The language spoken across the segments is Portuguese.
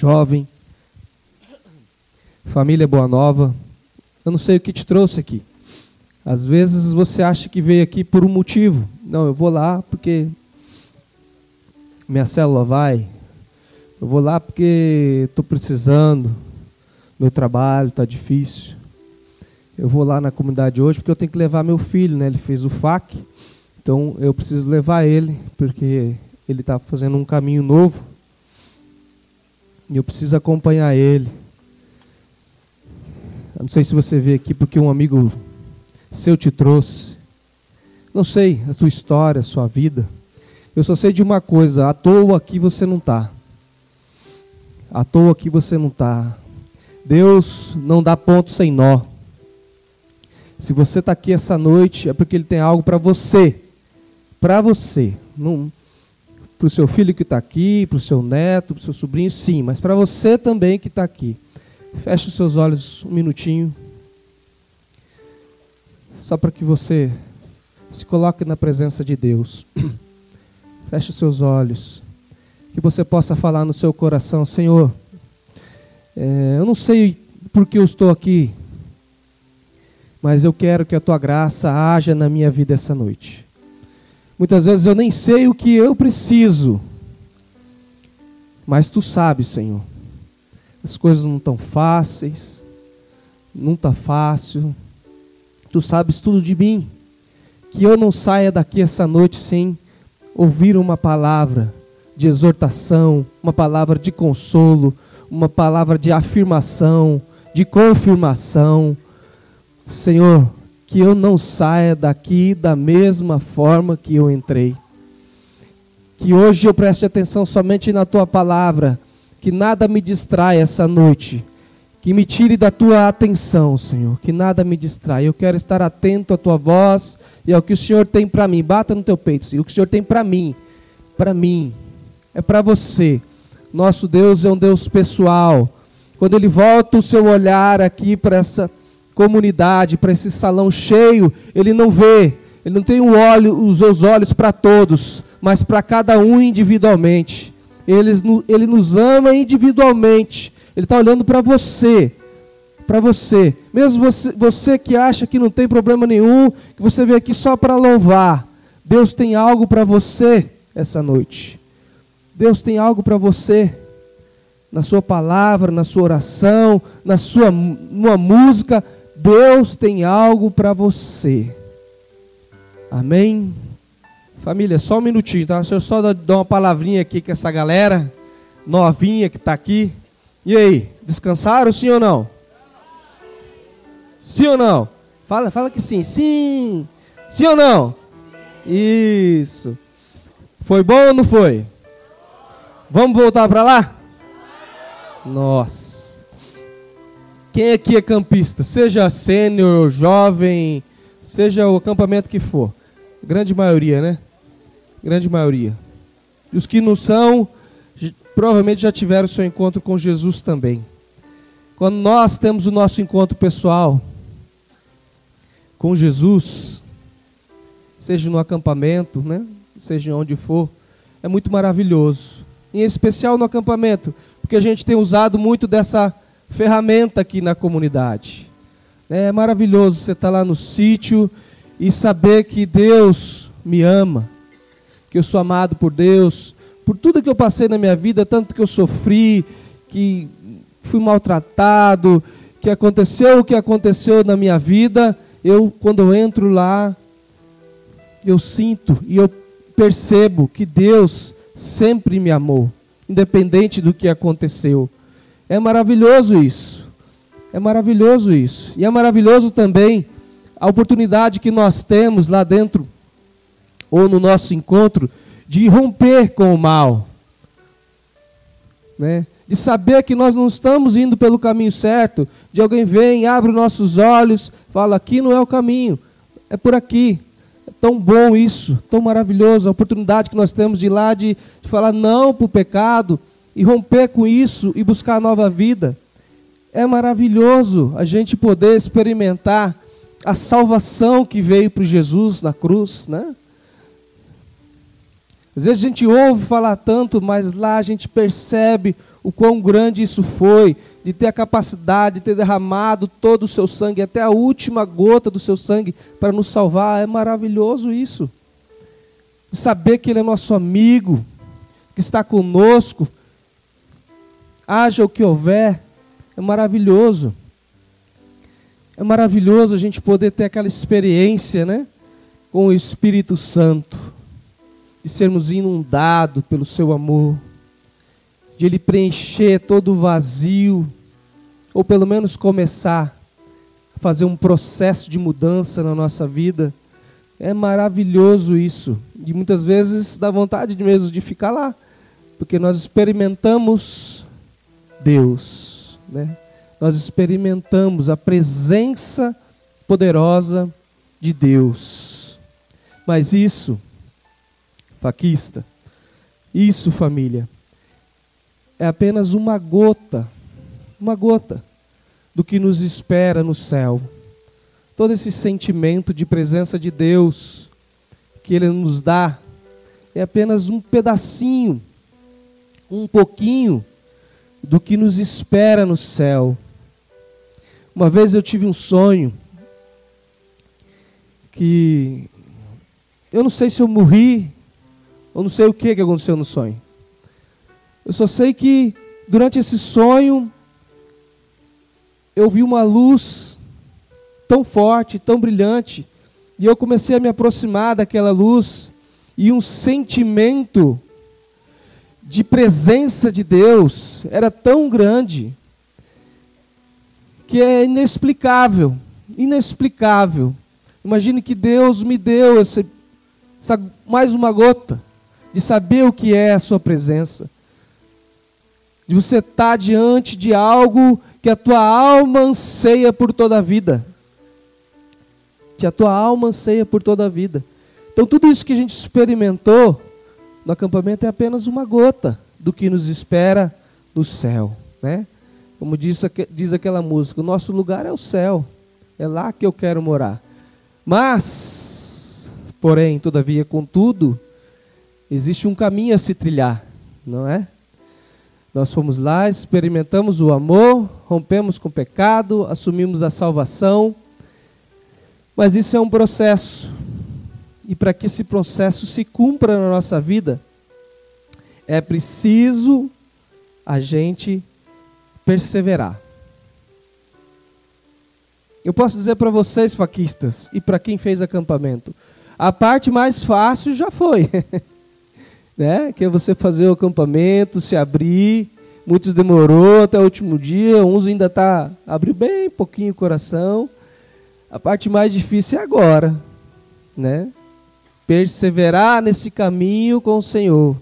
jovem, família Boa Nova. Eu não sei o que te trouxe aqui. Às vezes você acha que veio aqui por um motivo. Não, eu vou lá porque minha célula vai. Eu vou lá porque estou precisando. Meu trabalho está difícil. Eu vou lá na comunidade hoje porque eu tenho que levar meu filho, né? Ele fez o FAC. Então eu preciso levar ele porque ele está fazendo um caminho novo. E eu preciso acompanhar ele. Eu não sei se você veio aqui porque um amigo seu te trouxe. Não sei a tua história, a sua vida. Eu só sei de uma coisa: à toa aqui você não está. À toa aqui você não está. Deus não dá ponto sem nó. Se você está aqui essa noite, é porque Ele tem algo para você. Para você. Para o seu filho que está aqui, para o seu neto, para o seu sobrinho, sim, mas para você também que está aqui. Feche os seus olhos um minutinho. Só para que você se coloque na presença de Deus. Feche os seus olhos. Que você possa falar no seu coração, Senhor. É, eu não sei por que eu estou aqui, mas eu quero que a tua graça haja na minha vida essa noite. Muitas vezes eu nem sei o que eu preciso, mas tu sabes, Senhor. As coisas não estão fáceis, não está fácil. Tu sabes tudo de mim. Que eu não saia daqui essa noite sem ouvir uma palavra de exortação, uma palavra de consolo, uma palavra de afirmação, de confirmação. Senhor, que eu não saia daqui da mesma forma que eu entrei. Que hoje eu preste atenção somente na tua palavra, que nada me distraia essa noite, que me tire da tua atenção, Senhor, que nada me distraia. Eu quero estar atento à tua voz e ao que o Senhor tem para mim. Bata no teu peito, Senhor. O que o Senhor tem para mim, para mim, é para você. Nosso Deus é um Deus pessoal. Quando Ele volta o seu olhar aqui para essa comunidade, para esse salão cheio, Ele não vê, Ele não tem olho, os olhos para todos, mas para cada um individualmente. Ele, ele nos ama individualmente. Ele está olhando para você. Para você. Mesmo você, você que acha que não tem problema nenhum, que você veio aqui só para louvar. Deus tem algo para você essa noite. Deus tem algo para você na sua palavra, na sua oração, na sua numa música. Deus tem algo para você. Amém? Família, só um minutinho, tá? Deixa eu só dar uma palavrinha aqui com essa galera novinha que está aqui. E aí, descansaram sim ou não? Sim ou não? Fala, fala que sim. Sim. Sim ou não? Isso. Foi bom ou não foi? Vamos voltar para lá? Nossa. Quem aqui é campista? Seja sênior, jovem, seja o acampamento que for. Grande maioria, né? Grande maioria. E os que não são, provavelmente já tiveram seu encontro com Jesus também. Quando nós temos o nosso encontro pessoal com Jesus, seja no acampamento, né? seja onde for, é muito maravilhoso em especial no acampamento, porque a gente tem usado muito dessa ferramenta aqui na comunidade. É maravilhoso você estar lá no sítio e saber que Deus me ama, que eu sou amado por Deus, por tudo que eu passei na minha vida, tanto que eu sofri, que fui maltratado, que aconteceu o que aconteceu na minha vida, eu quando eu entro lá, eu sinto e eu percebo que Deus sempre me amou, independente do que aconteceu. É maravilhoso isso. É maravilhoso isso. E é maravilhoso também a oportunidade que nós temos lá dentro, ou no nosso encontro, de romper com o mal. Né? De saber que nós não estamos indo pelo caminho certo, de alguém vem, abre os nossos olhos, fala: aqui não é o caminho, é por aqui tão bom isso, tão maravilhoso, a oportunidade que nós temos de ir lá de, de falar não para o pecado e romper com isso e buscar nova vida. É maravilhoso a gente poder experimentar a salvação que veio para Jesus na cruz, né? Às vezes a gente ouve falar tanto, mas lá a gente percebe o quão grande isso foi, de ter a capacidade de ter derramado todo o seu sangue, até a última gota do seu sangue, para nos salvar. É maravilhoso isso. De saber que Ele é nosso amigo, que está conosco, haja o que houver, é maravilhoso. É maravilhoso a gente poder ter aquela experiência, né? Com o Espírito Santo, de sermos inundados pelo Seu amor de ele preencher todo o vazio, ou pelo menos começar a fazer um processo de mudança na nossa vida. É maravilhoso isso. E muitas vezes dá vontade de mesmo de ficar lá, porque nós experimentamos Deus, né? Nós experimentamos a presença poderosa de Deus. Mas isso, faquista, isso, família, é apenas uma gota, uma gota do que nos espera no céu. Todo esse sentimento de presença de Deus que Ele nos dá é apenas um pedacinho, um pouquinho do que nos espera no céu. Uma vez eu tive um sonho que eu não sei se eu morri, eu não sei o que, que aconteceu no sonho. Eu só sei que durante esse sonho eu vi uma luz tão forte, tão brilhante, e eu comecei a me aproximar daquela luz e um sentimento de presença de Deus era tão grande que é inexplicável, inexplicável. Imagine que Deus me deu essa, essa, mais uma gota de saber o que é a sua presença de você estar diante de algo que a tua alma anseia por toda a vida. Que a tua alma anseia por toda a vida. Então, tudo isso que a gente experimentou no acampamento é apenas uma gota do que nos espera no céu. Né? Como diz, diz aquela música: o nosso lugar é o céu, é lá que eu quero morar. Mas, porém, todavia, contudo, existe um caminho a se trilhar, não é? Nós fomos lá, experimentamos o amor, rompemos com o pecado, assumimos a salvação. Mas isso é um processo. E para que esse processo se cumpra na nossa vida, é preciso a gente perseverar. Eu posso dizer para vocês, faquistas, e para quem fez acampamento, a parte mais fácil já foi. né? Que é você fazer o acampamento, se abrir. Muitos demorou até o último dia, uns ainda tá abriu bem pouquinho o coração. A parte mais difícil é agora, né? Perseverar nesse caminho com o Senhor.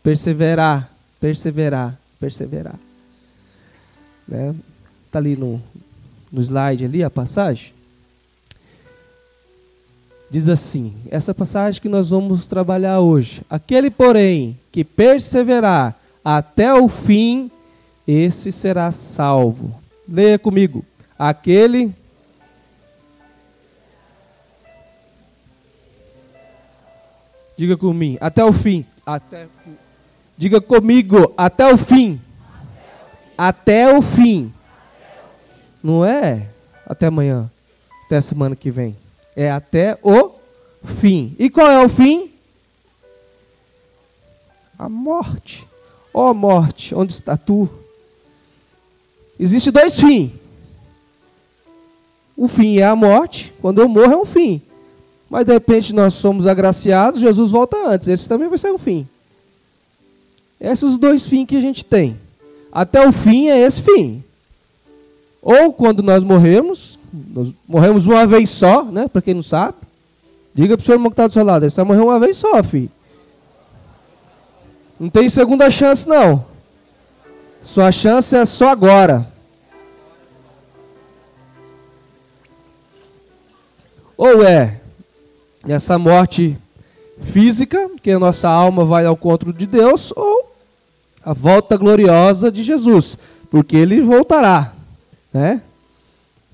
Perseverar, perseverar, perseverar. Né? Tá ali no, no slide ali a passagem diz assim: essa passagem que nós vamos trabalhar hoje. Aquele, porém, que perseverar até o fim, esse será salvo. Leia comigo. Aquele. Diga comigo, até o fim. Até, diga comigo, até o fim. Até o fim. Não é até amanhã, até semana que vem. É até o fim. E qual é o fim? A morte. Ó oh, morte, onde está tu? Existem dois fins. O fim é a morte, quando eu morro é um fim. Mas de repente nós somos agraciados, Jesus volta antes. Esse também vai ser um fim. Esses os dois fins que a gente tem. Até o fim é esse fim. Ou quando nós morremos, nós morremos uma vez só, né? Para quem não sabe. Diga para o seu irmão que está do seu lado, só morreu uma vez só, filho. Não tem segunda chance, não. Sua chance é só agora. Ou é essa morte física, que a nossa alma vai ao encontro de Deus, ou a volta gloriosa de Jesus, porque ele voltará, né?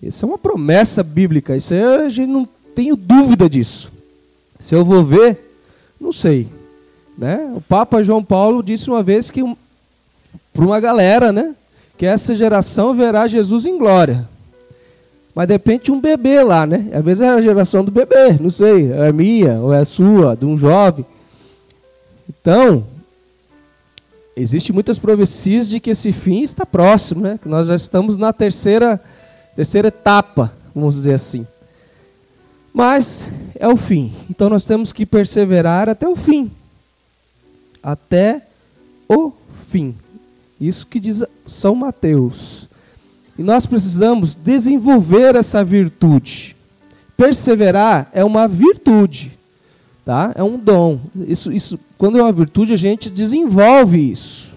Isso é uma promessa bíblica. Isso a gente não tenho dúvida disso. Se eu vou ver, não sei. Né? O Papa João Paulo disse uma vez que para uma galera, né, que essa geração verá Jesus em glória. Mas de um bebê lá, né? Às vezes é a geração do bebê, não sei, é minha ou é sua, de um jovem. Então, existe muitas profecias de que esse fim está próximo, né? Que nós já estamos na terceira terceira etapa, vamos dizer assim. Mas é o fim. Então nós temos que perseverar até o fim. Até o fim. Isso que diz São Mateus. E nós precisamos desenvolver essa virtude. Perseverar é uma virtude, tá? É um dom. Isso, isso, quando é uma virtude, a gente desenvolve isso,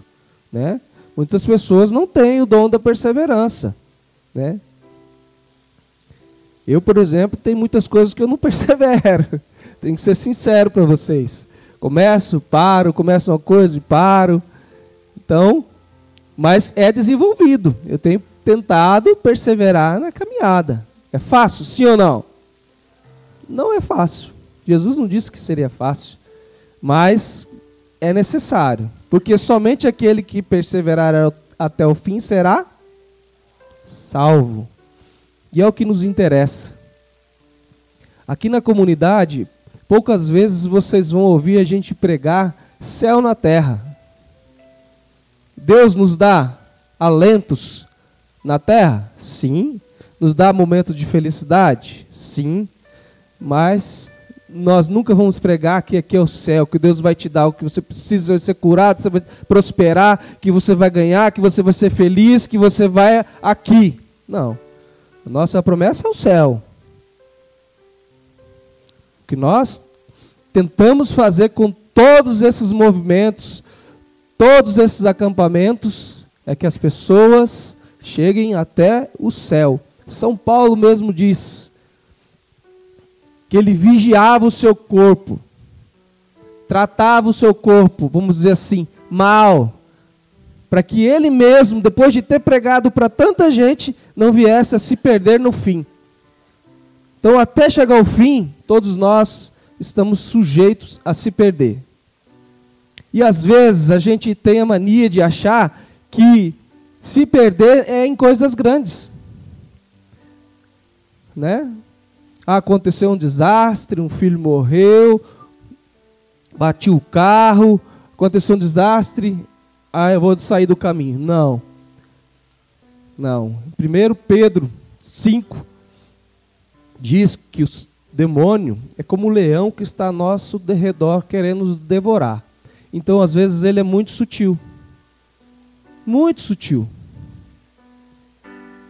né? Muitas pessoas não têm o dom da perseverança, né? Eu, por exemplo, tenho muitas coisas que eu não persevero. Tenho que ser sincero para vocês. Começo, paro, começo uma coisa e paro. Então, mas é desenvolvido. Eu tenho tentado perseverar na caminhada. É fácil, sim ou não? Não é fácil. Jesus não disse que seria fácil, mas é necessário, porque somente aquele que perseverar até o fim será salvo. E é o que nos interessa. Aqui na comunidade, poucas vezes vocês vão ouvir a gente pregar céu na terra. Deus nos dá alentos na terra? Sim. Nos dá momentos de felicidade? Sim. Mas nós nunca vamos pregar que aqui é o céu, que Deus vai te dar o que você precisa, vai ser curado, você vai prosperar, que você vai ganhar, que você vai ser feliz, que você vai aqui. Não. A nossa promessa é o céu. O que nós tentamos fazer com todos esses movimentos, todos esses acampamentos é que as pessoas cheguem até o céu. São Paulo mesmo diz que ele vigiava o seu corpo, tratava o seu corpo, vamos dizer assim, mal, para que ele mesmo, depois de ter pregado para tanta gente, não viesse a se perder no fim. Então, até chegar ao fim, todos nós estamos sujeitos a se perder. E às vezes a gente tem a mania de achar que se perder é em coisas grandes. Né? Ah, aconteceu um desastre, um filho morreu, bati o carro, aconteceu um desastre, ah, eu vou sair do caminho. Não. Não. Primeiro Pedro 5 diz que o demônio é como o leão que está a nosso derredor querendo nos devorar. Então, às vezes, ele é muito sutil. Muito sutil.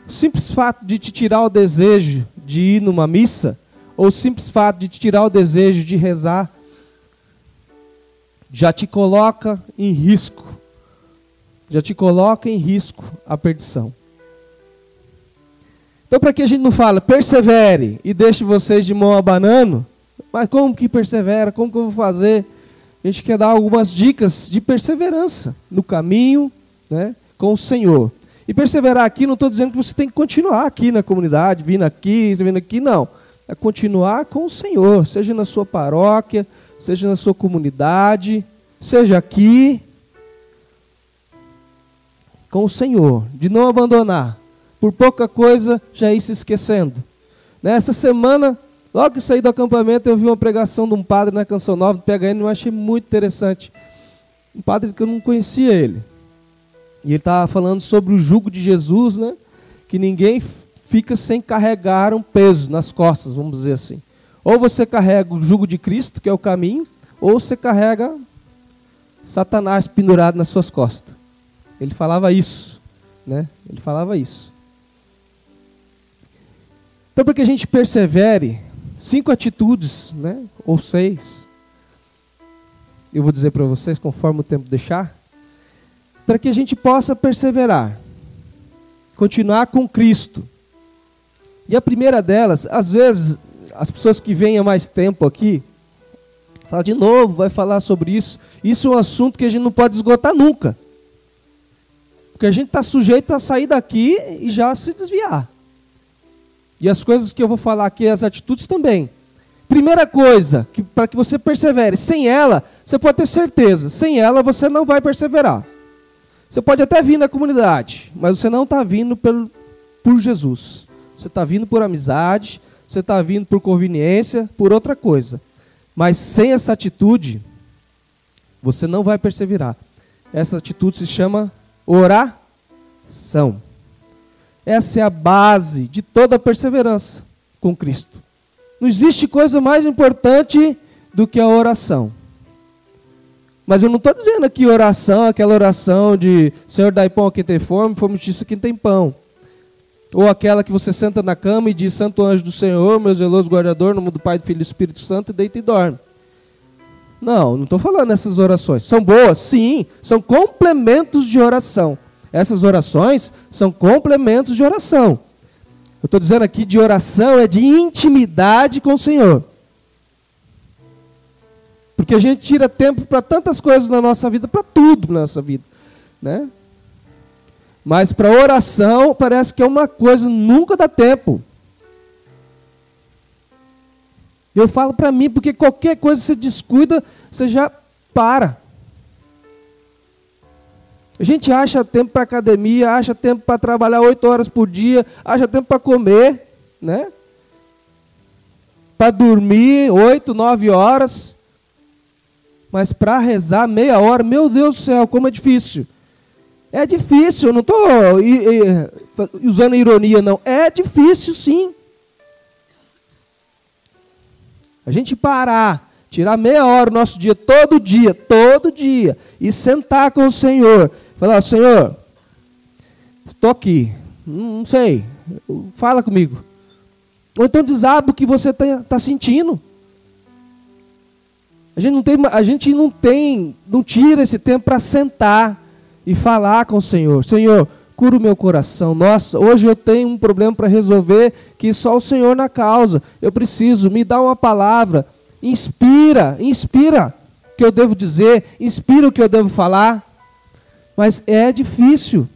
O simples fato de te tirar o desejo de ir numa missa, ou o simples fato de te tirar o desejo de rezar, já te coloca em risco. Já te coloca em risco a perdição. Então, para que a gente não fale, persevere e deixe vocês de mão abanando, mas como que persevera? Como que eu vou fazer? a gente quer dar algumas dicas de perseverança no caminho né, com o Senhor. E perseverar aqui, não estou dizendo que você tem que continuar aqui na comunidade, vindo aqui, vindo aqui, não. É continuar com o Senhor, seja na sua paróquia, seja na sua comunidade, seja aqui, com o Senhor, de não abandonar, por pouca coisa já ir se esquecendo. Nessa semana Logo que saí do acampamento, eu vi uma pregação de um padre na Canção Nova do PHN, eu achei muito interessante. Um padre que eu não conhecia ele. E ele estava falando sobre o jugo de Jesus, né? Que ninguém fica sem carregar um peso nas costas, vamos dizer assim. Ou você carrega o jugo de Cristo, que é o caminho, ou você carrega Satanás pendurado nas suas costas. Ele falava isso, né? Ele falava isso. Então, para que a gente persevere cinco atitudes, né? ou seis. Eu vou dizer para vocês, conforme o tempo deixar, para que a gente possa perseverar, continuar com Cristo. E a primeira delas, às vezes, as pessoas que vêm há mais tempo aqui, fala de novo, vai falar sobre isso. Isso é um assunto que a gente não pode esgotar nunca. Porque a gente está sujeito a sair daqui e já se desviar. E as coisas que eu vou falar aqui, as atitudes também. Primeira coisa, para que você persevere, sem ela, Você pode ter certeza, sem ela você não vai perseverar. Você pode até vir na comunidade, mas você não está vindo por, por Jesus. Você está vindo por amizade, você está vindo por conveniência, por outra coisa. Mas sem essa atitude, você não vai perseverar. Essa atitude se chama oração. Essa é a base de toda a perseverança com Cristo. Não existe coisa mais importante do que a oração. Mas eu não estou dizendo aqui oração, aquela oração de Senhor, dai pão a quem tem fome, fome justiça quem tem pão. Ou aquela que você senta na cama e diz, Santo anjo do Senhor, meu zeloso guardador, no nome do Pai, do Filho e do Espírito Santo, e deita e dorme. Não, não estou falando essas orações. São boas? Sim, são complementos de oração. Essas orações são complementos de oração. Eu estou dizendo aqui de oração é de intimidade com o Senhor. Porque a gente tira tempo para tantas coisas na nossa vida, para tudo na nossa vida, né? Mas para oração parece que é uma coisa nunca dá tempo. Eu falo para mim porque qualquer coisa você descuida, você já para. A gente acha tempo para academia, acha tempo para trabalhar oito horas por dia, acha tempo para comer, né? Para dormir oito, nove horas. Mas para rezar meia hora, meu Deus do céu, como é difícil. É difícil, eu não estou usando ironia, não. É difícil, sim. A gente parar, tirar meia hora do nosso dia, todo dia, todo dia, e sentar com o Senhor. Falar, Senhor, estou aqui, não sei, fala comigo. Ou então desaba o que você está tá sentindo. A gente não tem, a gente não tem, não tira esse tempo para sentar e falar com o Senhor. Senhor, cura o meu coração. Nossa, hoje eu tenho um problema para resolver que só o Senhor na causa. Eu preciso, me dá uma palavra. Inspira, inspira o que eu devo dizer, inspira o que eu devo falar. Mas é difícil.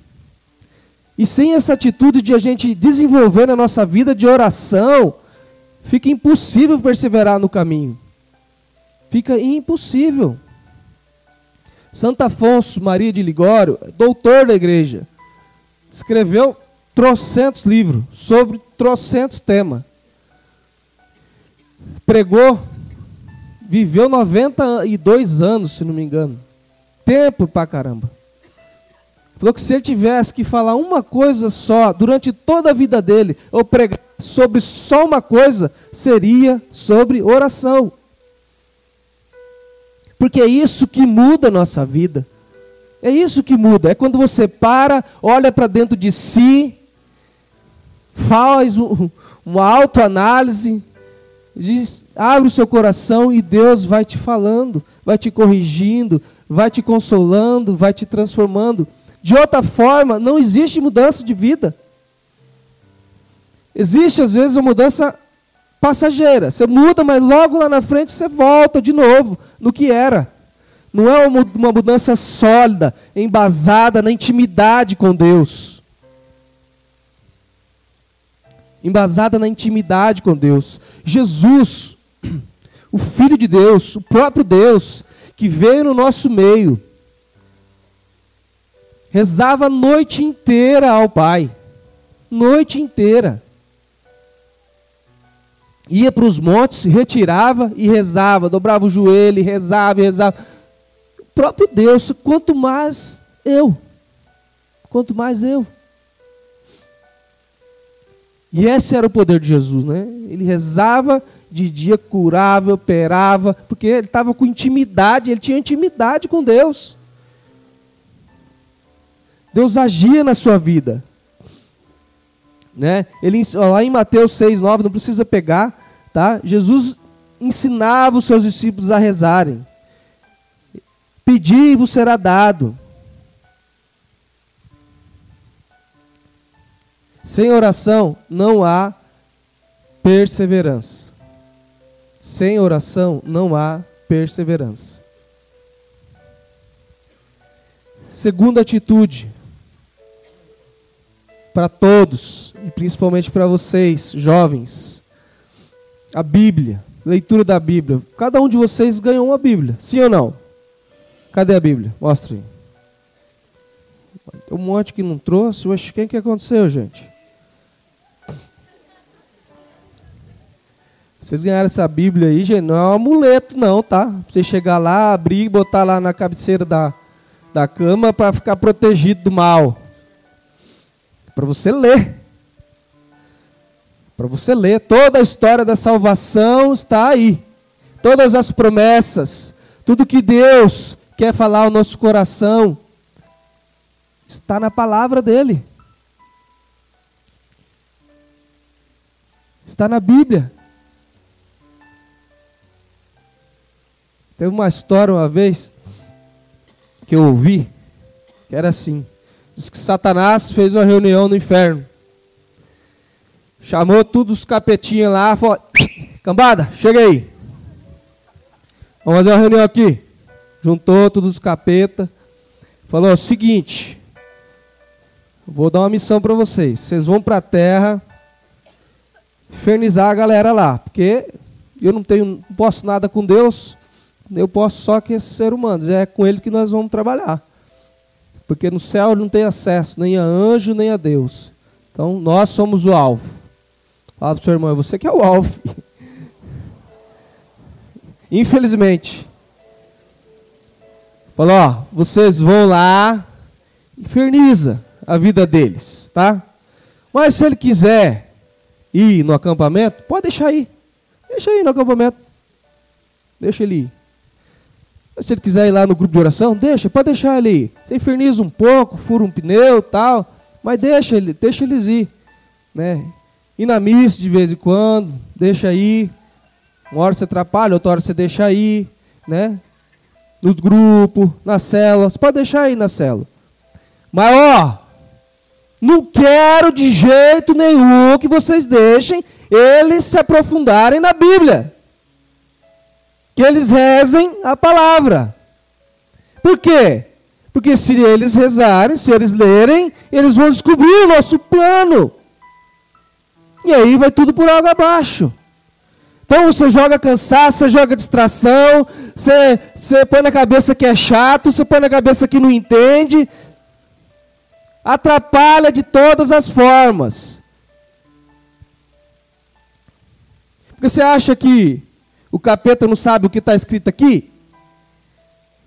E sem essa atitude de a gente desenvolver na nossa vida de oração, fica impossível perseverar no caminho fica impossível. Santo Afonso Maria de Ligório, doutor da igreja, escreveu trocentos livros sobre trocentos temas. Pregou, viveu 92 anos, se não me engano. Tempo pra caramba. Falou que se ele tivesse que falar uma coisa só durante toda a vida dele, ou pregar sobre só uma coisa, seria sobre oração. Porque é isso que muda a nossa vida. É isso que muda. É quando você para, olha para dentro de si, faz um, uma autoanálise, diz, abre o seu coração e Deus vai te falando, vai te corrigindo, vai te consolando, vai te transformando. De outra forma, não existe mudança de vida. Existe, às vezes, uma mudança passageira. Você muda, mas logo lá na frente você volta de novo no que era. Não é uma mudança sólida, embasada na intimidade com Deus. Embasada na intimidade com Deus. Jesus, o Filho de Deus, o próprio Deus, que veio no nosso meio, rezava a noite inteira ao Pai. Noite inteira ia para os montes, retirava e rezava, dobrava o joelho, e rezava e rezava. O próprio Deus, quanto mais eu, quanto mais eu. E esse era o poder de Jesus, né? Ele rezava de dia, curava, operava, porque ele estava com intimidade, ele tinha intimidade com Deus. Deus agia na sua vida. Né? Ele, lá em Mateus 6, 9, não precisa pegar, tá? Jesus ensinava os seus discípulos a rezarem. Pedi e vos será dado. Sem oração não há perseverança. Sem oração não há perseverança. Segunda atitude, para todos, e principalmente para vocês, jovens. A Bíblia, leitura da Bíblia. Cada um de vocês ganhou uma Bíblia, sim ou não? Cadê a Bíblia? Mostra aí. Um monte que não trouxe. Mas quem que aconteceu, gente? Vocês ganharam essa Bíblia aí, gente, não é um amuleto não, tá? Você chegar lá, abrir e botar lá na cabeceira da, da cama para ficar protegido do mal. Para você ler. Para você ler. Toda a história da salvação está aí. Todas as promessas. Tudo que Deus quer falar ao nosso coração. Está na palavra dele. Está na Bíblia. Teve uma história uma vez que eu ouvi, que era assim. Diz que Satanás fez uma reunião no inferno. Chamou todos os capetinhos lá, falou: Cambada, chega aí. Vamos fazer uma reunião aqui. Juntou todos os capetas. Falou: o seguinte, vou dar uma missão para vocês. Vocês vão para a terra infernizar a galera lá, porque eu não tenho, não posso nada com Deus. Eu posso só que esses seres humanos. É com ele que nós vamos trabalhar. Porque no céu não tem acesso nem a anjo, nem a Deus. Então nós somos o alvo. Fala para o seu irmão, é você que é o alvo. Infelizmente. Falou, ó, vocês vão lá, inferniza a vida deles, tá? Mas se ele quiser ir no acampamento, pode deixar aí. Deixa aí no acampamento. Deixa ele ir. Se ele quiser ir lá no grupo de oração, deixa, pode deixar ele ir. Você inferniza um pouco, fura um pneu tal, mas deixa, ele, deixa eles ir. Né? Ir na missa de vez em quando, deixa aí. Uma hora você atrapalha, outra hora você deixa aí. Né? Nos grupos, nas células, pode deixar aí na célula. Mas ó, não quero de jeito nenhum que vocês deixem eles se aprofundarem na Bíblia que eles rezem a palavra. Por quê? Porque se eles rezarem, se eles lerem, eles vão descobrir o nosso plano. E aí vai tudo por água abaixo. Então você joga cansaço, você joga distração, você, você põe na cabeça que é chato, você põe na cabeça que não entende. Atrapalha de todas as formas. Porque você acha que o capeta não sabe o que está escrito aqui?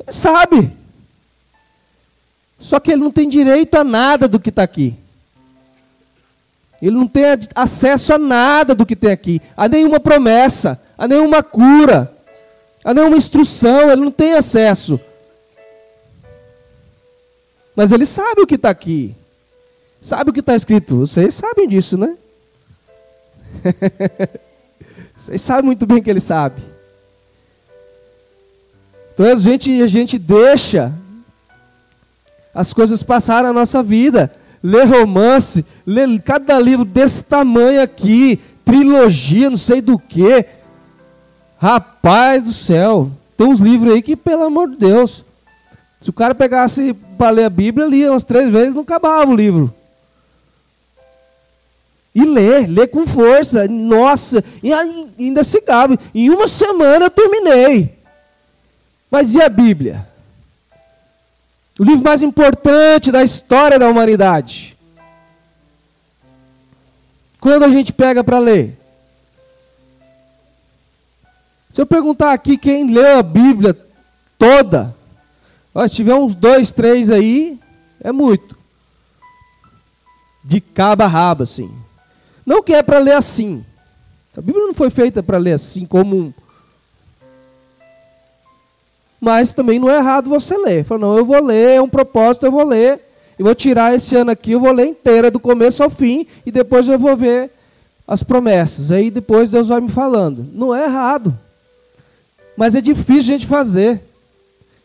Ele sabe. Só que ele não tem direito a nada do que está aqui. Ele não tem acesso a nada do que tem aqui, a nenhuma promessa, a nenhuma cura, a nenhuma instrução, ele não tem acesso. Mas ele sabe o que está aqui, sabe o que está escrito. Vocês sabem disso, né? Vocês sabem muito bem que ele sabe. Então a gente, a gente deixa as coisas passarem na nossa vida. Lê romance, lê cada livro desse tamanho aqui, trilogia, não sei do que. Rapaz do céu, tem uns livros aí que, pelo amor de Deus, se o cara pegasse para ler a Bíblia, lia umas três vezes, não acabava o livro. E lê, lê com força. Nossa, e ainda se cabe. Em uma semana eu terminei. Mas e a Bíblia? O livro mais importante da história da humanidade. Quando a gente pega para ler? Se eu perguntar aqui quem leu a Bíblia toda, ó, se tiver uns dois, três aí, é muito. De cabo a rabo, assim. Não que é para ler assim. A Bíblia não foi feita para ler assim como um. Mas também não é errado você ler. Fala, não, eu vou ler, é um propósito, eu vou ler. Eu vou tirar esse ano aqui, eu vou ler inteira, do começo ao fim, e depois eu vou ver as promessas. Aí depois Deus vai me falando. Não é errado. Mas é difícil a gente fazer.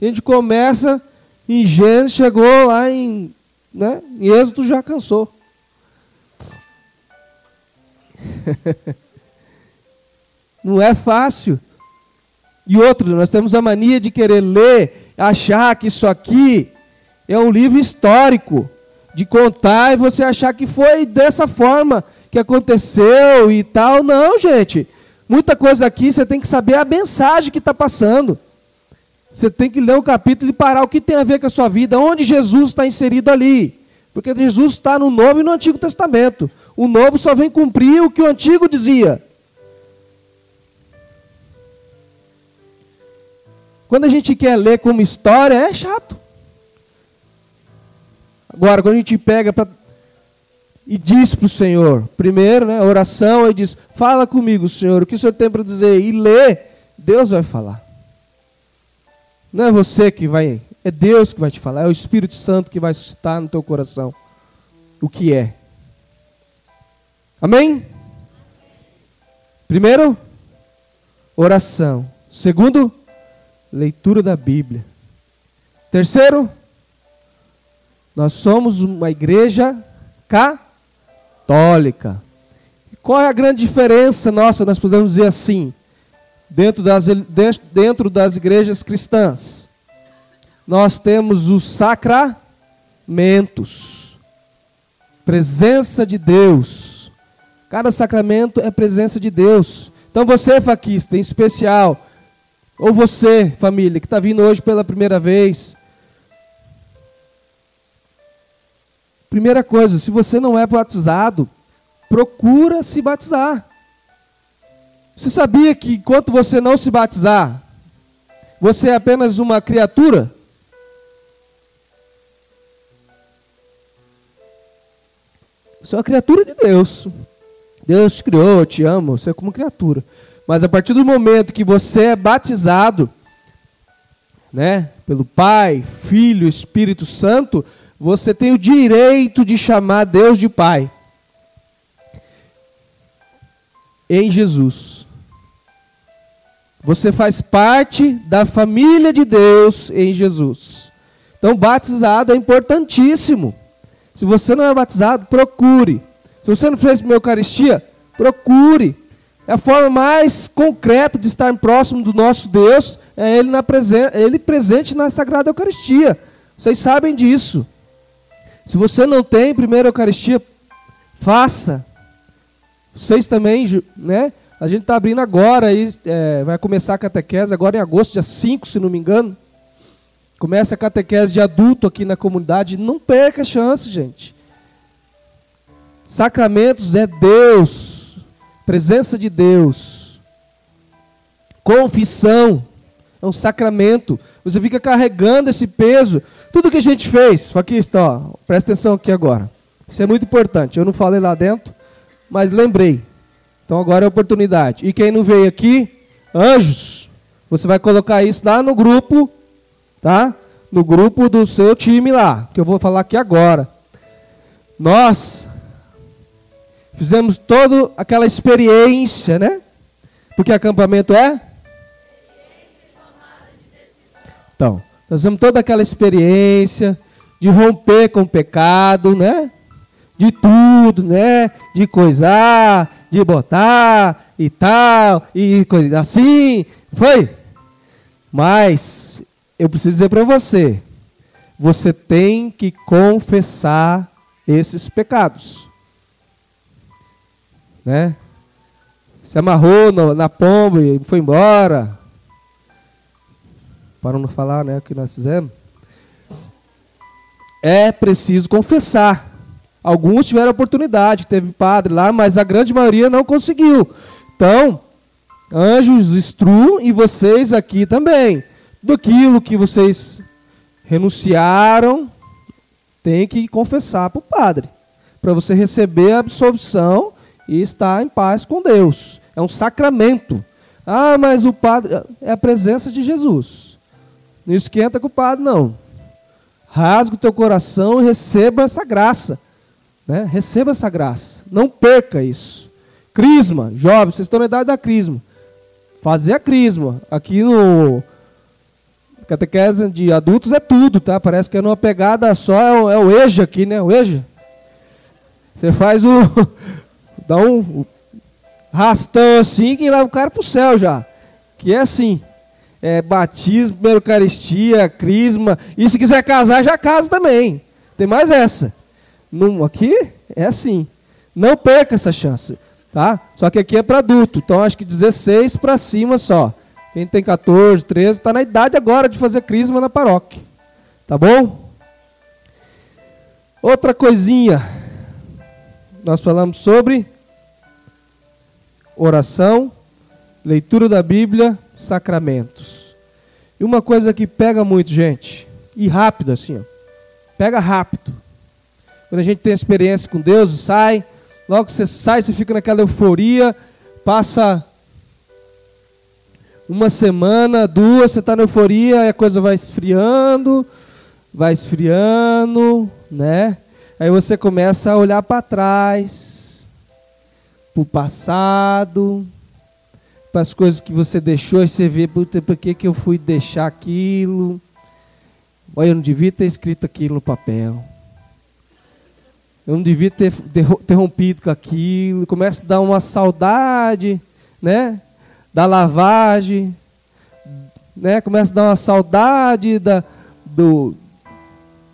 A gente começa em Gênesis, chegou lá em, né, em Êxodo, já cansou. Não é fácil. E outro, nós temos a mania de querer ler, achar que isso aqui é um livro histórico, de contar e você achar que foi dessa forma que aconteceu e tal. Não, gente. Muita coisa aqui você tem que saber a mensagem que está passando. Você tem que ler o capítulo e parar o que tem a ver com a sua vida, onde Jesus está inserido ali. Porque Jesus está no Novo e no Antigo Testamento. O Novo só vem cumprir o que o Antigo dizia. Quando a gente quer ler como história, é chato. Agora, quando a gente pega pra, e diz para o Senhor, primeiro, né, oração, e diz: Fala comigo, Senhor, o que o Senhor tem para dizer? E lê, Deus vai falar. Não é você que vai, é Deus que vai te falar, é o Espírito Santo que vai suscitar no teu coração o que é. Amém? Primeiro, oração. Segundo, leitura da Bíblia. Terceiro, nós somos uma igreja católica. Qual é a grande diferença nossa, nós podemos dizer assim, dentro das, dentro das igrejas cristãs. Nós temos os sacramentos, presença de Deus. Cada sacramento é presença de Deus. Então você, faquista, em especial, ou você, família, que está vindo hoje pela primeira vez. Primeira coisa, se você não é batizado, procura se batizar. Você sabia que enquanto você não se batizar, você é apenas uma criatura? Você é uma criatura de Deus. Deus te criou, te ama, você é como criatura. Mas a partir do momento que você é batizado, né, pelo Pai, Filho, Espírito Santo, você tem o direito de chamar Deus de Pai. Em Jesus. Você faz parte da família de Deus em Jesus. Então, batizado é importantíssimo. Se você não é batizado, procure. Se você não fez uma Eucaristia, procure. É a forma mais concreta de estar próximo do nosso Deus, é Ele, na presen ele presente na Sagrada Eucaristia. Vocês sabem disso. Se você não tem primeira Eucaristia, faça. Vocês também, né? A gente está abrindo agora, aí, é, vai começar a catequese agora em agosto, dia 5, se não me engano. Começa a catequese de adulto aqui na comunidade. Não perca a chance, gente. Sacramentos é Deus, presença de Deus. Confissão é um sacramento. Você fica carregando esse peso. Tudo que a gente fez, aqui está, ó, presta atenção aqui agora. Isso é muito importante. Eu não falei lá dentro, mas lembrei. Então agora é a oportunidade. E quem não veio aqui, anjos, você vai colocar isso lá no grupo, tá? No grupo do seu time lá, que eu vou falar aqui agora. Nós fizemos toda aquela experiência, né? Porque acampamento é? Então, nós fizemos toda aquela experiência de romper com o pecado, né? De tudo, né? De coisar, de botar e tal, e coisa assim. Foi? Mas eu preciso dizer para você, você tem que confessar esses pecados. Né? Se amarrou no, na pomba e foi embora. Para não falar né, o que nós fizemos. É preciso confessar. Alguns tiveram oportunidade, teve padre lá, mas a grande maioria não conseguiu. Então, anjos instruam e vocês aqui também. Daquilo que vocês renunciaram, tem que confessar para o padre. Para você receber a absolvição e estar em paz com Deus. É um sacramento. Ah, mas o padre é a presença de Jesus. Não esquenta com o padre, não. Rasga o teu coração e receba essa graça. Né? Receba essa graça. Não perca isso. Crisma, jovens, vocês estão na idade da crisma. Fazer a crisma. Aqui no catequese de adultos é tudo, tá? Parece que é numa pegada só, é o, é o EJA aqui, né? O EJA. Você faz o. dá um rastão assim que leva o cara pro céu já. Que é assim. É batismo, Eucaristia, crisma. E se quiser casar, já casa também. Tem mais essa. Num, aqui é assim. Não perca essa chance. Tá? Só que aqui é para adulto. Então acho que 16 para cima só. Quem tem 14, 13, está na idade agora de fazer crisma na paróquia. Tá bom? Outra coisinha. Nós falamos sobre oração, leitura da Bíblia, sacramentos. E uma coisa que pega muito, gente, e rápido assim, ó. Pega rápido. Quando a gente tem experiência com Deus, sai, logo que você sai, você fica naquela euforia, passa uma semana, duas, você está na euforia, a coisa vai esfriando, vai esfriando, né? Aí você começa a olhar para trás, para o passado, para as coisas que você deixou, e você vê, por que, que eu fui deixar aquilo? Olha, eu não devia ter escrito aquilo no papel. Eu não devia ter, ter rompido com aquilo. Começa a dar uma saudade, né? Da lavagem, né? Começa a dar uma saudade da, do,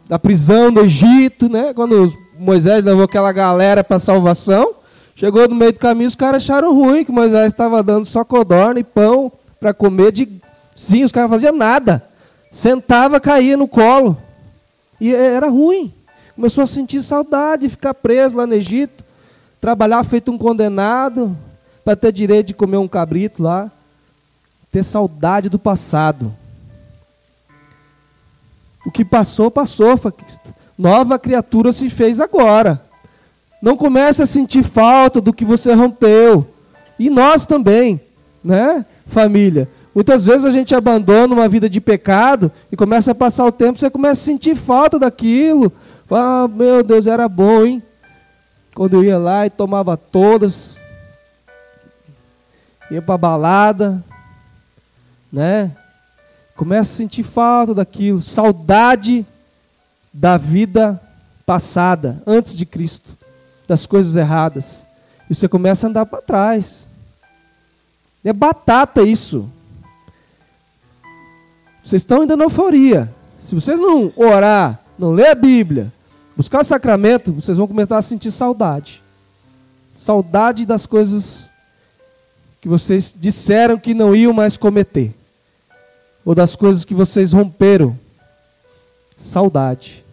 da prisão do Egito, né? Quando Moisés levou aquela galera para a salvação, chegou no meio do caminho, os caras acharam ruim que Moisés estava dando só codorna e pão para comer. De... Sim, os caras faziam nada. Sentava, caía no colo. E era ruim. Começou a sentir saudade, ficar preso lá no Egito, trabalhar feito um condenado, para ter direito de comer um cabrito lá, ter saudade do passado. O que passou, passou, Faquista. Nova criatura se fez agora. Não comece a sentir falta do que você rompeu. E nós também, né, família? Muitas vezes a gente abandona uma vida de pecado e começa a passar o tempo, você começa a sentir falta daquilo. Fala, ah, meu Deus, era bom, hein? Quando eu ia lá e tomava todas, ia para balada, né? Começa a sentir falta daquilo, saudade da vida passada, antes de Cristo, das coisas erradas. E você começa a andar para trás. É batata isso. Vocês estão ainda na euforia. Se vocês não orar, não ler a Bíblia, buscar o sacramento, vocês vão começar a sentir saudade. Saudade das coisas que vocês disseram que não iam mais cometer. Ou das coisas que vocês romperam. Saudade.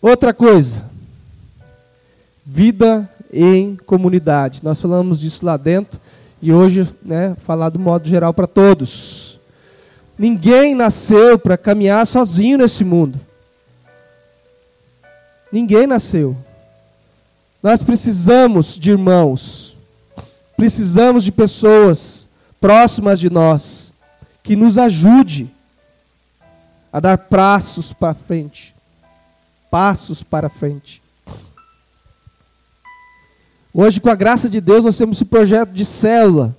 Outra coisa. Vida em comunidade. Nós falamos disso lá dentro. E hoje, né, falar do modo geral para todos. Ninguém nasceu para caminhar sozinho nesse mundo. Ninguém nasceu. Nós precisamos de irmãos. Precisamos de pessoas próximas de nós que nos ajude a dar passos para frente. Passos para frente. Hoje, com a graça de Deus, nós temos esse projeto de célula.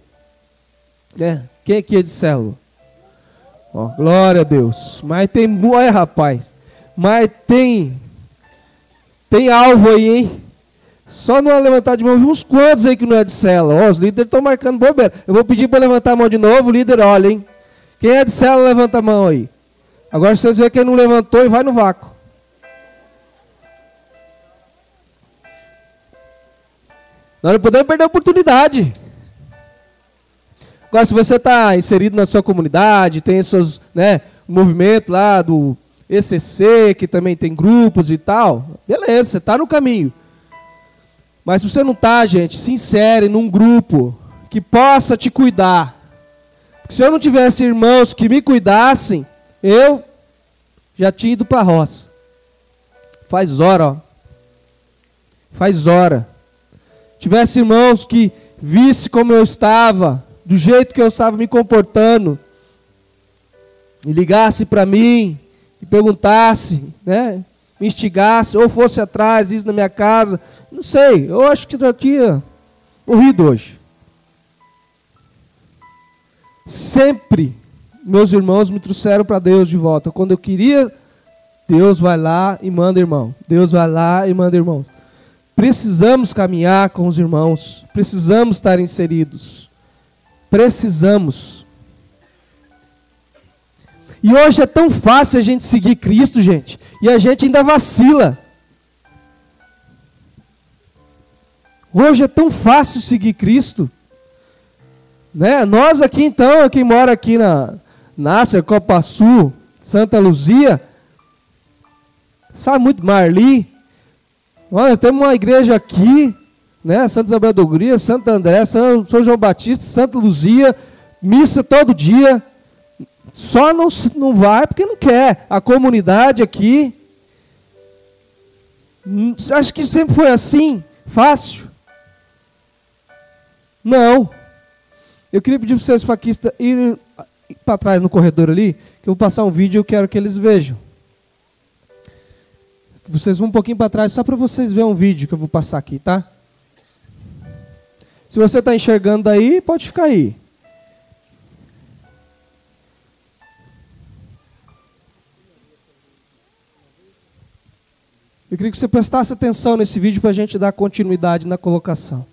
Né? Quem aqui é de célula? Ó, glória a Deus. Mas tem. Olha, rapaz. Mas tem. Tem alvo aí, hein? Só não levantar de mão, uns quantos aí que não é de célula. Ó, os líderes estão marcando bobeira. Eu vou pedir para levantar a mão de novo, líder olha, hein? Quem é de célula, levanta a mão aí. Agora vocês veem quem não levantou e vai no vácuo. Nós não podemos perder a oportunidade. Agora, se você está inserido na sua comunidade, tem seus, né, movimento lá do ECC, que também tem grupos e tal, beleza, você está no caminho. Mas se você não está, gente, se insere num grupo que possa te cuidar. Porque se eu não tivesse irmãos que me cuidassem, eu já tinha ido para a roça. Faz hora, ó. Faz hora tivesse irmãos que visse como eu estava, do jeito que eu estava me comportando, e ligasse para mim e perguntasse, né, me instigasse, ou fosse atrás, isso na minha casa, não sei, eu acho que já tinha morrido hoje. Sempre meus irmãos me trouxeram para Deus de volta. Quando eu queria, Deus vai lá e manda irmão. Deus vai lá e manda irmão. Precisamos caminhar com os irmãos, precisamos estar inseridos. Precisamos. E hoje é tão fácil a gente seguir Cristo, gente, e a gente ainda vacila. Hoje é tão fácil seguir Cristo. Né? Nós aqui então, quem mora aqui na Nasser, Copa Sul, Santa Luzia, sabe muito Marli. Olha, temos uma igreja aqui, né? Santa Isabel do Gria, Santo André, São, São João Batista, Santa Luzia, missa todo dia. Só não, não vai porque não quer. A comunidade aqui. Hum, acho que sempre foi assim, fácil. Não. Eu queria pedir para vocês, faquistas, irem para trás no corredor ali, que eu vou passar um vídeo e eu quero que eles vejam. Vocês vão um pouquinho para trás, só para vocês verem um vídeo que eu vou passar aqui, tá? Se você está enxergando aí, pode ficar aí. Eu queria que você prestasse atenção nesse vídeo para a gente dar continuidade na colocação.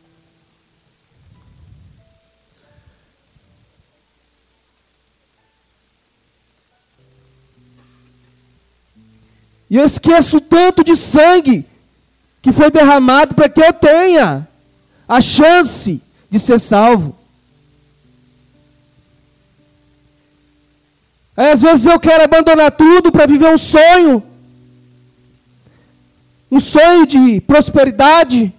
E eu esqueço tanto de sangue que foi derramado para que eu tenha a chance de ser salvo. Aí às vezes eu quero abandonar tudo para viver um sonho um sonho de prosperidade.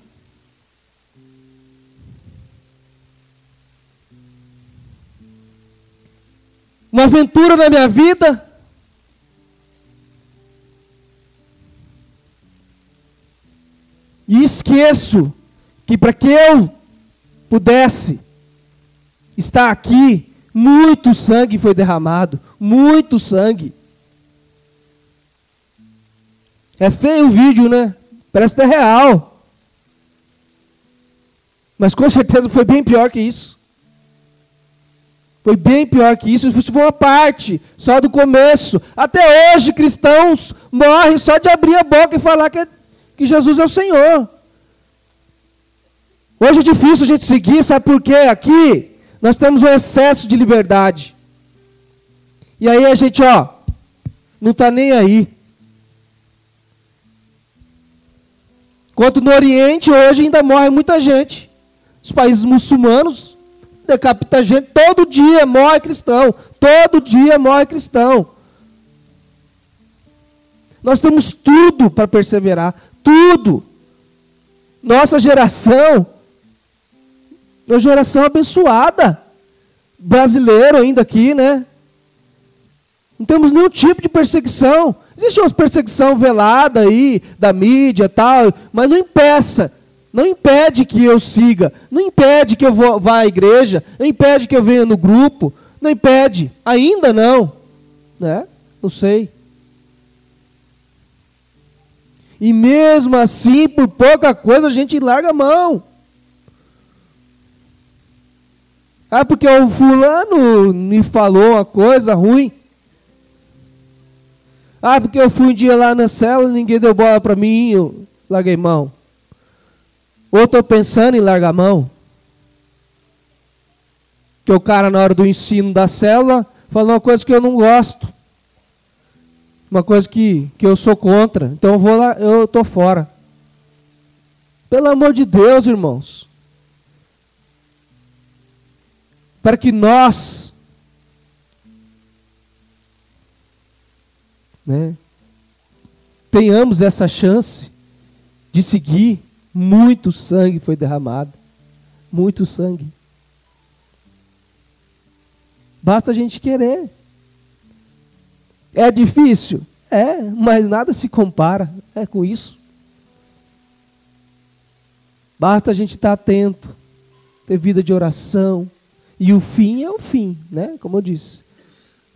Uma aventura na minha vida. E esqueço que para que eu pudesse estar aqui, muito sangue foi derramado, muito sangue. É feio o vídeo, né? Parece até real. Mas com certeza foi bem pior que isso. Foi bem pior que isso. Isso foi uma parte, só do começo. Até hoje, cristãos morrem só de abrir a boca e falar que, que Jesus é o Senhor. Hoje é difícil a gente seguir, sabe por quê? Aqui nós temos um excesso de liberdade. E aí a gente, ó, não está nem aí. Enquanto no Oriente hoje ainda morre muita gente. Os países muçulmanos decapita gente todo dia, morre cristão. Todo dia morre cristão. Nós temos tudo para perseverar, tudo. Nossa geração, uma geração abençoada, brasileiro ainda aqui, né? Não temos nenhum tipo de perseguição. Existe uma perseguição velada aí da mídia tal, mas não impeça, não impede que eu siga, não impede que eu vá à igreja, não impede que eu venha no grupo, não impede, ainda não, né? Não sei. E mesmo assim, por pouca coisa, a gente larga a mão. Ah, porque o fulano me falou uma coisa ruim. Ah, porque eu fui um dia lá na cela e ninguém deu bola para mim, eu larguei mão. Ou estou pensando em largar mão. Que o cara, na hora do ensino da cela, falou uma coisa que eu não gosto. Uma coisa que, que eu sou contra. Então eu vou lá, eu estou fora. Pelo amor de Deus, irmãos. Para que nós né, tenhamos essa chance de seguir, muito sangue foi derramado. Muito sangue. Basta a gente querer. É difícil? É, mas nada se compara é com isso. Basta a gente estar atento, ter vida de oração. E o fim é o fim, né? Como eu disse.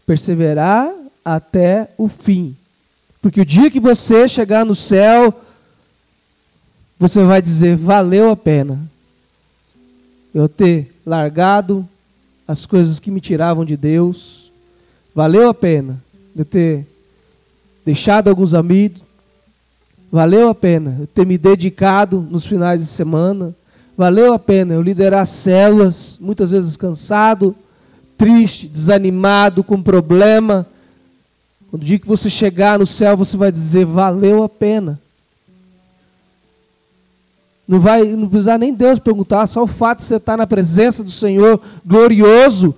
Perseverar até o fim. Porque o dia que você chegar no céu, você vai dizer: valeu a pena eu ter largado as coisas que me tiravam de Deus, valeu a pena eu ter deixado alguns amigos, valeu a pena eu ter me dedicado nos finais de semana, valeu a pena eu liderar células, muitas vezes cansado, triste, desanimado, com problema, quando o dia que você chegar no céu, você vai dizer: valeu a pena. Não vai, não precisar nem Deus perguntar, só o fato de você estar na presença do Senhor glorioso.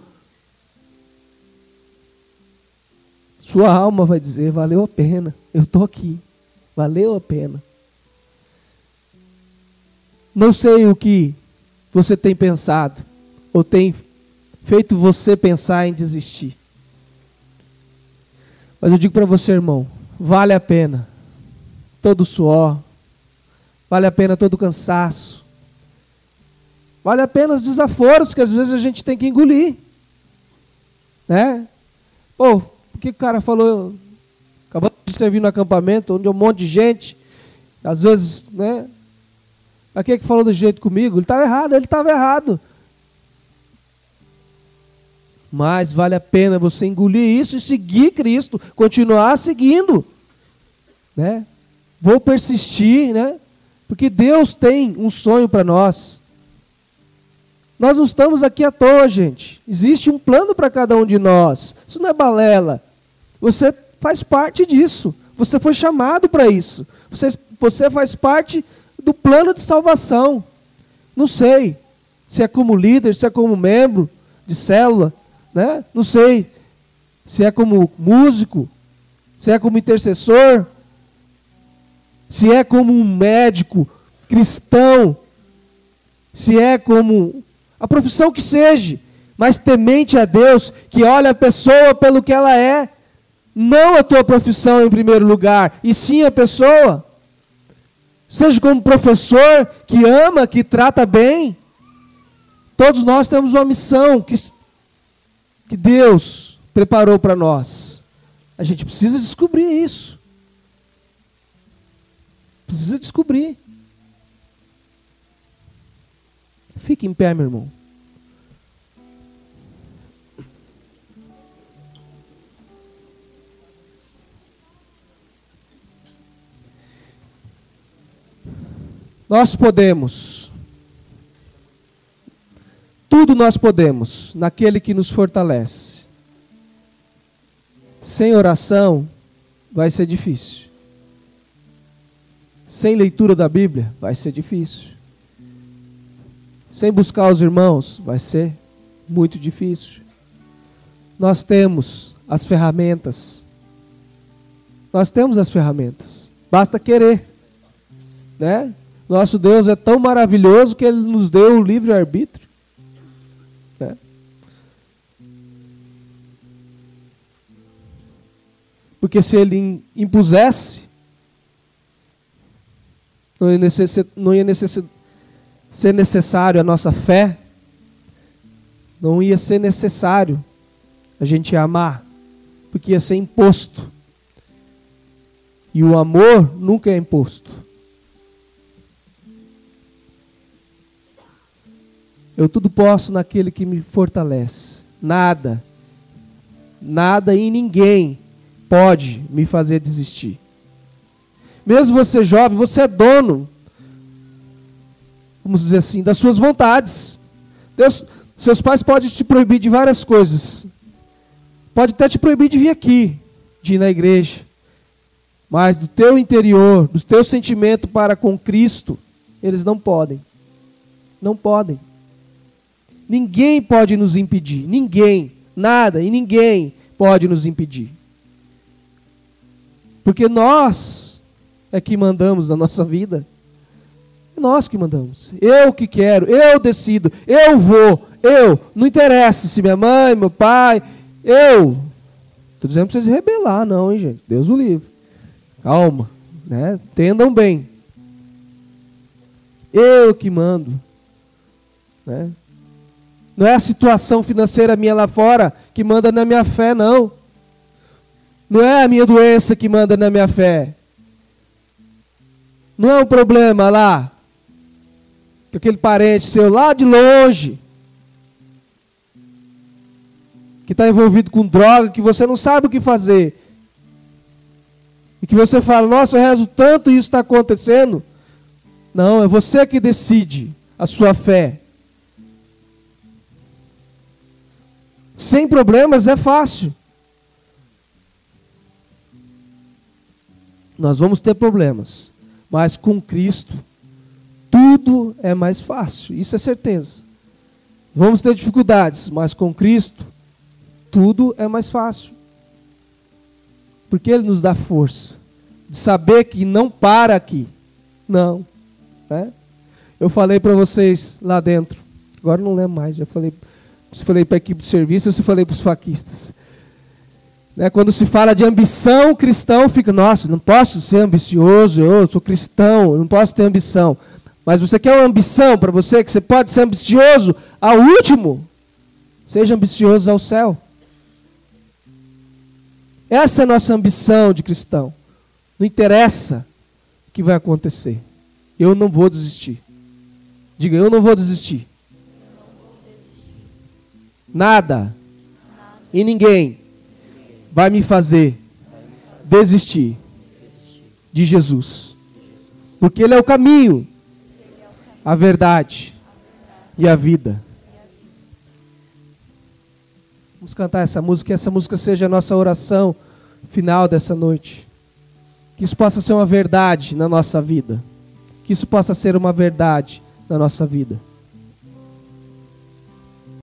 Sua alma vai dizer: valeu a pena, eu estou aqui, valeu a pena. Não sei o que você tem pensado, ou tem feito você pensar em desistir. Mas eu digo para você, irmão, vale a pena todo suor, vale a pena todo cansaço, vale a pena os desaforos que às vezes a gente tem que engolir. Né? Pô, o que o cara falou? Acabou de servir no acampamento, onde é um monte de gente, às vezes, né? Aquele que falou do jeito comigo, ele estava errado, ele estava errado. Mas vale a pena você engolir isso e seguir Cristo, continuar seguindo. Né? Vou persistir, né? Porque Deus tem um sonho para nós. Nós não estamos aqui à toa, gente. Existe um plano para cada um de nós. Isso não é balela. Você faz parte disso. Você foi chamado para isso. Você, você faz parte do plano de salvação. Não sei se é como líder, se é como membro de célula, né? Não sei se é como músico, se é como intercessor, se é como um médico cristão, se é como a profissão que seja, mas temente a Deus, que olha a pessoa pelo que ela é, não a tua profissão em primeiro lugar, e sim a pessoa. Seja como professor que ama, que trata bem. Todos nós temos uma missão que, que Deus preparou para nós. A gente precisa descobrir isso. Precisa descobrir. Fique em pé, meu irmão. Nós podemos. Tudo nós podemos naquele que nos fortalece. Sem oração vai ser difícil. Sem leitura da Bíblia, vai ser difícil. Sem buscar os irmãos, vai ser muito difícil. Nós temos as ferramentas. Nós temos as ferramentas. Basta querer. Né? Nosso Deus é tão maravilhoso que ele nos deu o livre arbítrio. Né? Porque se ele impusesse, não ia, necess, não ia necess, ser necessário a nossa fé, não ia ser necessário a gente amar, porque ia ser imposto. E o amor nunca é imposto. Eu tudo posso naquele que me fortalece. Nada, nada e ninguém pode me fazer desistir. Mesmo você jovem, você é dono, vamos dizer assim, das suas vontades. Deus, seus pais podem te proibir de várias coisas. Pode até te proibir de vir aqui, de ir na igreja. Mas do teu interior, do teu sentimento para com Cristo, eles não podem. Não podem. Ninguém pode nos impedir. Ninguém. Nada e ninguém pode nos impedir. Porque nós é que mandamos na nossa vida. É nós que mandamos. Eu que quero, eu decido, eu vou, eu. Não interessa se minha mãe, meu pai, eu. Estou dizendo para vocês rebelar, não, hein, gente? Deus o livre. Calma, né? Entendam bem. Eu que mando. Né? Não é a situação financeira minha lá fora que manda na minha fé, não. Não é a minha doença que manda na minha fé. Não é um problema lá. Que aquele parente seu lá de longe, que está envolvido com droga, que você não sabe o que fazer. E que você fala, nossa, eu rezo tanto e isso está acontecendo. Não, é você que decide a sua fé. Sem problemas é fácil. Nós vamos ter problemas. Mas com Cristo, tudo é mais fácil, isso é certeza. Vamos ter dificuldades, mas com Cristo, tudo é mais fácil. Porque Ele nos dá força de saber que não para aqui. Não. Né? Eu falei para vocês lá dentro, agora não lembro mais, já falei, se falei para a equipe de serviço se falei para os faquistas. Né, quando se fala de ambição, cristão fica, nossa, não posso ser ambicioso, eu sou cristão, não posso ter ambição. Mas você quer uma ambição para você, que você pode ser ambicioso ao último? Seja ambicioso ao céu. Essa é a nossa ambição de cristão. Não interessa o que vai acontecer. Eu não vou desistir. Diga, eu não vou desistir. Nada e ninguém vai me fazer desistir de Jesus. Porque Ele é o caminho, a verdade e a vida. Vamos cantar essa música, que essa música seja a nossa oração final dessa noite. Que isso possa ser uma verdade na nossa vida. Que isso possa ser uma verdade na nossa vida.